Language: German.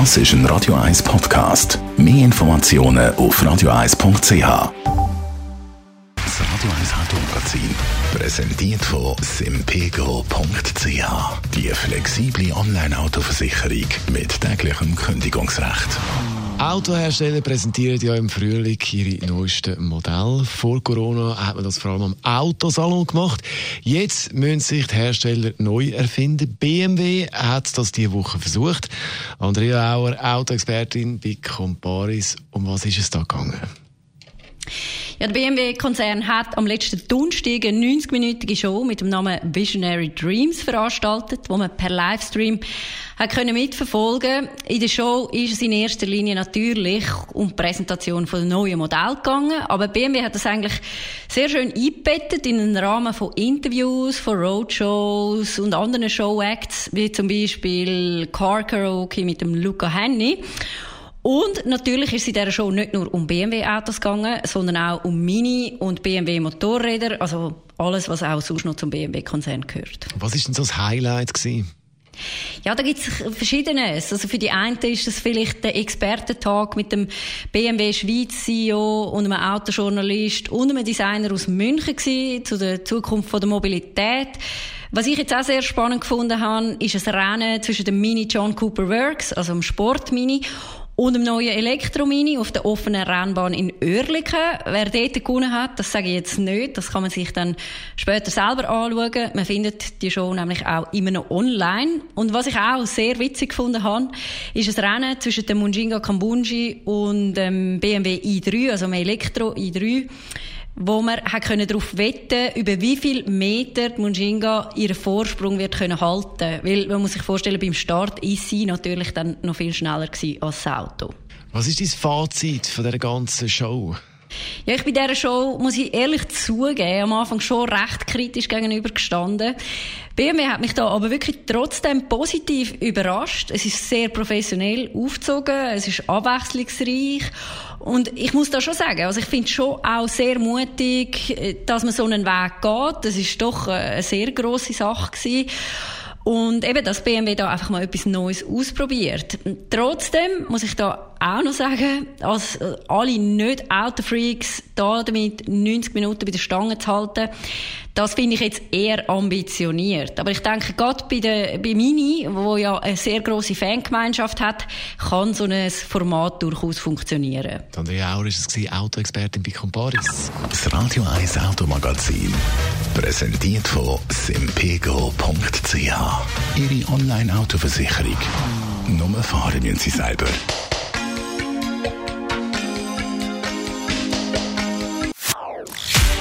Das ist ein Radio 1 Podcast. Mehr Informationen auf radio1.ch. Das Radio 1 Automagazin, präsentiert von simpego.ch. Die flexible Online-Autoversicherung mit täglichem Kündigungsrecht. Autohersteller präsentieren ja im Frühling ihre neuesten Modelle. Vor Corona hat man das vor allem am Autosalon gemacht. Jetzt müssen sich die Hersteller neu erfinden. BMW hat das diese Woche versucht. Andrea Auer, Autoexpertin bei Comparis. Um was ist es da gegangen? Ja, der BMW-Konzern hat am letzten Donnerstag eine 90-minütige Show mit dem Namen Visionary Dreams veranstaltet, wo man per Livestream hat können mitverfolgen. In der Show ist es in erster Linie natürlich um die Präsentation von neuen Modell gegangen, aber BMW hat das eigentlich sehr schön eingebettet in einen Rahmen von Interviews, von Roadshows und anderen Showacts, wie zum Beispiel Car Karaoke mit dem Luca Henny. Und natürlich ist es in dieser Show nicht nur um BMW-Autos gegangen, sondern auch um Mini- und BMW-Motorräder, also alles, was auch sonst noch zum BMW-Konzern gehört. Was ist denn so das Highlight gewesen? Ja, da gibt es Verschiedenes. Also für die einen ist das vielleicht der Expertentag mit dem BMW Schweiz CEO und einem Autojournalist und einem Designer aus München gewesen, zu der Zukunft von der Mobilität. Was ich jetzt auch sehr spannend gefunden habe, ist ein Rennen zwischen dem Mini John Cooper Works, also dem Sport Mini, und dem neuen Elektromini auf der offenen Rennbahn in Oerlikon. Wer dort gewonnen hat, das sage ich jetzt nicht. Das kann man sich dann später selber anschauen. Man findet die Show nämlich auch immer noch online. Und was ich auch sehr witzig gefunden habe, ist ein Rennen zwischen dem Munjinga Kambunji und dem BMW i3, also dem Elektro i3 wo man hat können darauf wetten über wie viel Meter die Munjinga ihren Vorsprung wird können halten weil man muss sich vorstellen beim Start ist sie natürlich dann noch viel schneller gewesen als das Auto was ist dein Fazit von der ganzen Show ja, ich bei dieser Show, muss ich ehrlich zugeben, am Anfang schon recht kritisch gegenüber gestanden. BMW hat mich da aber wirklich trotzdem positiv überrascht. Es ist sehr professionell aufgezogen, es ist abwechslungsreich und ich muss da schon sagen, also ich finde schon auch sehr mutig, dass man so einen Weg geht. Das ist doch eine sehr grosse Sache gewesen. Und eben, dass BMW da einfach mal etwas Neues ausprobiert. Trotzdem muss ich da auch noch sagen, als äh, alle nicht Autofreaks da damit 90 Minuten bei der Stange zu halten, das finde ich jetzt eher ambitioniert. Aber ich denke, gerade bei, der, bei Mini, wo ja eine sehr große Fangemeinschaft hat, kann so ein Format durchaus funktionieren. Andrea Auer ist es Autoexpertin bei Comparis. Das Radio 1 Automagazin, präsentiert von simpego.ch. Ihre Online-Autoversicherung. Nur fahren müssen Sie selber.